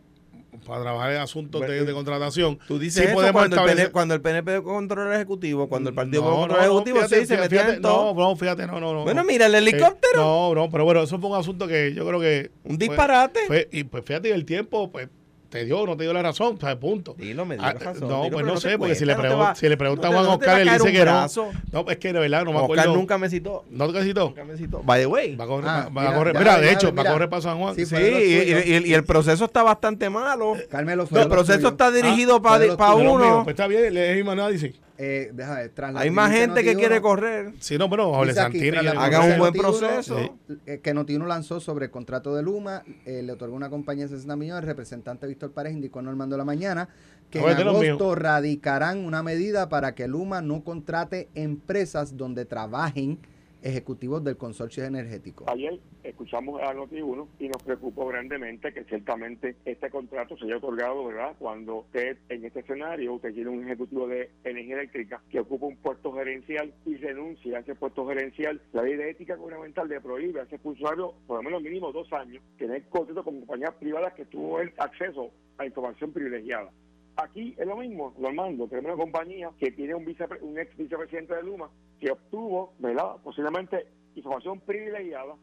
trabajar en asuntos de, Bueno, de contratación. Tú dices Sí eso podemos cuando, el establecer- PNP, cuando el PNP controla el Ejecutivo, cuando el Partido No, Popular controla el no, Ejecutivo, fíjate, sí, se fíjate, metían en todo. No, no, fíjate, no, no, no. Bueno, no. mira, el Eh, helicóptero. no, no, pero bueno, eso fue un asunto que yo creo que... Un fue- disparate. fue- y pues fíjate, el tiempo, pues, te dio o no te dio la razón, o sea, punto. Dilo, me dio Ah, razón. no, Dilo, pues no sé, porque si le, no te pregun- va- si le preguntan no a Juan Oscar, él dice que no. brazo. No, es que de verdad no me Oscar acuerdo. nunca me citó. ¿No te citó? Nunca me citó. By the way. Va a correr, Ah, va- va a mira, correr. ya, Mira, de ya, hecho, va mira. a correr para San Juan. Sí, y, tuyos. y- y el proceso está bastante malo. Carmelo fue el proceso está dirigido Ah, para uno. pues está bien, le es mi análisis. Eh, déjame ver, tras la Hay más gente que Noti1, quiere correr. Sí, no, pero Jorge Santini. Hagan un buen primicia Noti1, proceso. eh, que Notiuno lanzó sobre el contrato de Luma, eh, le otorgó una compañía de 60 millones. El representante Víctor Párez indicó en Normando la Mañana que Oye, en de agosto radicarán una medida para que Luma no contrate empresas donde trabajen ejecutivos del consorcio energético. Ayer escuchamos a Noti1 y nos preocupó grandemente que ciertamente este contrato se haya otorgado, ¿verdad? Cuando usted en este escenario, usted tiene un ejecutivo de energía eléctrica que ocupa un puesto gerencial y renuncia a ese puesto gerencial, la ley de ética gubernamental le prohíbe a ese funcionario por lo menos mínimo dos años tener contrato con compañías privadas que tuvo el acceso a información privilegiada. Aquí es lo mismo, Normando, tenemos una compañía que tiene un, vicepre- un ex vicepresidente de Luma que obtuvo, ¿verdad? Posiblemente información privilegiada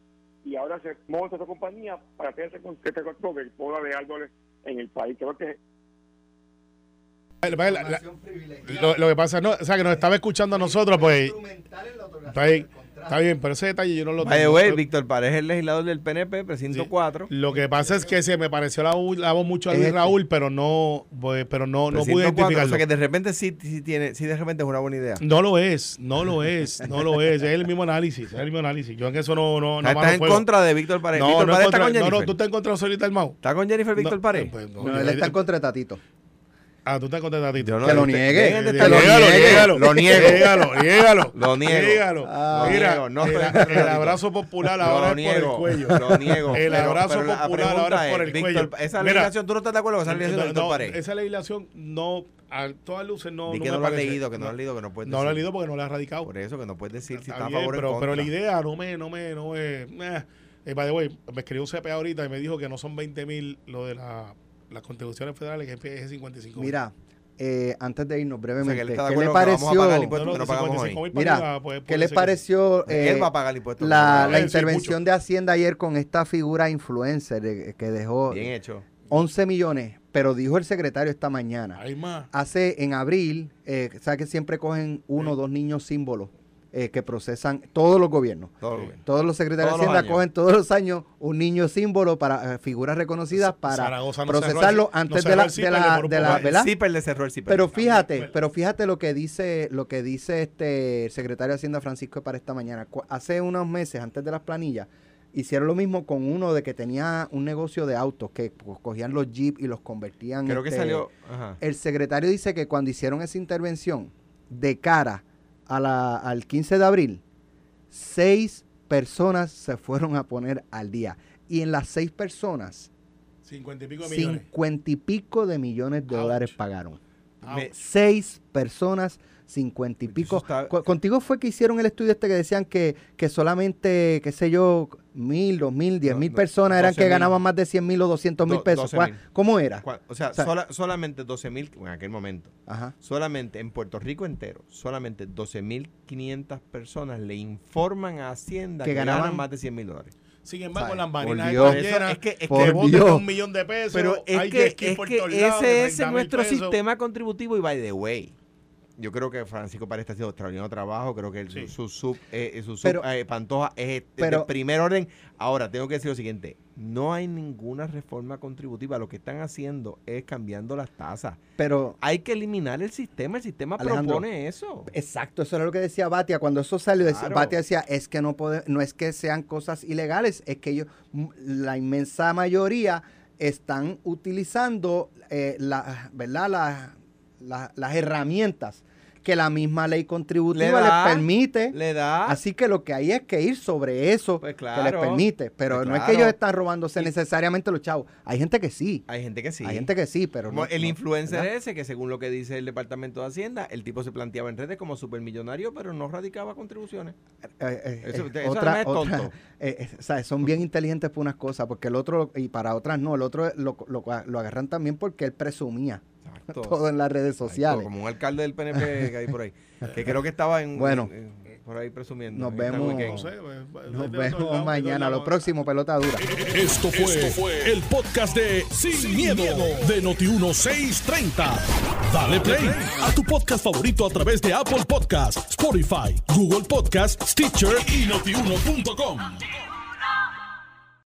y ahora se monta esta compañía para tener ese con- este contrato de poda de árboles en el país. Creo que lo, lo que pasa, no, o sea, que nos estaba escuchando a nosotros, pues. Está bien, está bien, pero ese detalle yo no lo tengo. way, Víctor Párez es el legislador del PNP, precinto 4. Lo que pasa es que se me pareció la, voz- la voz mucho a Luis este. Raúl, pero no, pues, pero no, no pude 4, identificarlo. O sea que de repente sí, sí tiene, sí de repente es una buena idea. No lo es, no lo es, no lo es. Es el mismo análisis, es el mismo análisis. Yo en eso no, no, no mano estás en fuego. contra de Víctor Párez. No, Víctor no, Párez está contra- con no, Jennifer. no, tú estás en contra de Solita el Mau. ¿Está con Jennifer Víctor No, Párez? pues, no, No, él está en contra de Tatito. Ah, tú contra de Tatito. Yo no- Que lo niegue. lo niego. Niégalo. Lo niego. Ah. Mira, no el, contra abrazo popular ahora es por el cuello. Lo niego. El abrazo popular ahora es por el Víctor, cuello. Esa Mira, legislación, ¿tú no estás de acuerdo con esa legislación de no, no, Párez? esa legislación no, a todas luces no, Di no que me no lo has parece. leído, que no lo has leído, que no puedes No lo decir. leído porque no lo he radicado. Por eso que no puedes decir si está Está a favor o en pero, pero contra. la idea no me, no me, no me, eh. Eh, by the way, me escribió un CPA ahorita y me dijo que no son 20 mil lo de la, las contribuciones federales, que es 55 Mira, eh, antes de irnos O sea, brevemente, que ¿qué le pareció? pagar el no, impuesto no, que no pagamos hoy. 55,000 para arriba, Mira, ¿qué le pareció Él va a pagar el impuesto. la, la intervención mucho. de Hacienda ayer con esta figura influencer eh, que dejó Bien hecho. 11 millones? Pero dijo el secretario esta mañana. Hay más. Hace en abril, eh, ¿sabes que siempre cogen uno o dos niños símbolos eh, que procesan todos los gobiernos? Todo. Todos los secretarios Todos de Hacienda cogen todos los años un niño símbolo para eh, figuras reconocidas para no procesarlo el- antes de la, de la, de la- le cerró el zipper. Pero fíjate, pero fíjate lo que dice, lo que dice este el secretario de Hacienda Francisco para esta mañana. Hace unos meses, antes de las planillas, hicieron lo mismo con uno de que tenía un negocio de autos, que pues, cogían los jeep y los convertían. Creo que este, salió. Ajá. El secretario dice que cuando hicieron esa intervención de cara a la, al 15 de abril, seis personas se fueron a poner al día. Y en las seis personas, 50 y pico de millones. cincuenta y pico de millones de Ouch. dólares pagaron. Me- Seis personas, cincuenta y pico. Eso está- Contigo fue que hicieron el estudio este que decían que, que solamente, qué sé yo, mil, dos mil, diez No, mil personas eran 12 que mil. ganaban más de cien mil o doscientos mil Do- pesos. 12 ¿Cuál- mil. ¿Cómo era? O sea, O sea- sola- solamente 12 mil en aquel momento. Ajá. Solamente en Puerto Rico entero, solamente 12.500 personas le informan a Hacienda Que que, ganaban- ganan más de 100 mil dólares. Sin embargo, las marinas Es que- es que- Dios. un millón de pesos, Pero es hay que, es que ese es 30 mil nuestro pesos. sistema contributivo y by the way. Yo creo que Francisco Párez está haciendo extraordinario trabajo. Creo que el- Sí. su, sub, eh, su sub, Pero- eh, Pantoja es de- de pero- primer orden. Ahora, tengo que decir lo siguiente. No hay ninguna reforma contributiva. Lo que están haciendo es cambiando las tasas. Pero Hay que eliminar el sistema. El sistema Alejandro, propone eso. Exacto, eso era lo que decía Batia. Cuando eso salió, decía- Claro. Batia decía, es que no puede, no es que sean cosas ilegales, es que ellos, la inmensa mayoría están utilizando eh, la, ¿verdad? La- la- las herramientas que la misma ley contributiva Le da, les permite. Le da. Así que lo que hay es que ir sobre eso Pues que les permite. Pero Pues no es que ellos están robándose Y- necesariamente los chavos. Hay gente que sí. Hay gente que sí. Hay gente que sí, pero Como no- el no, influencer ¿verdad? ese, que según lo que dice el Departamento de Hacienda, el tipo se planteaba en redes como supermillonario, pero no radicaba contribuciones. Eh, eh, Eso- eh, eso otra, es otra- tonto. o sea, son bien inteligentes por unas cosas, porque el otro, y para otras no, el otro lo, lo, lo agarran también porque él presumía Exacto. todo en las redes Exacto, sociales. Como un alcalde del PNP que hay por ahí. Que creo que estaba en, Bueno. en- en- por ahí presumiendo. Nos vemos. No sé, pues, Nos vemos mañana. Lo próximo, pelota dura. Esto fue, el podcast de Sin, miedo, de Noti1630. Dale play a tu podcast favorito a través de Apple Podcasts, Spotify, Google Podcasts, Stitcher y notiuno.com.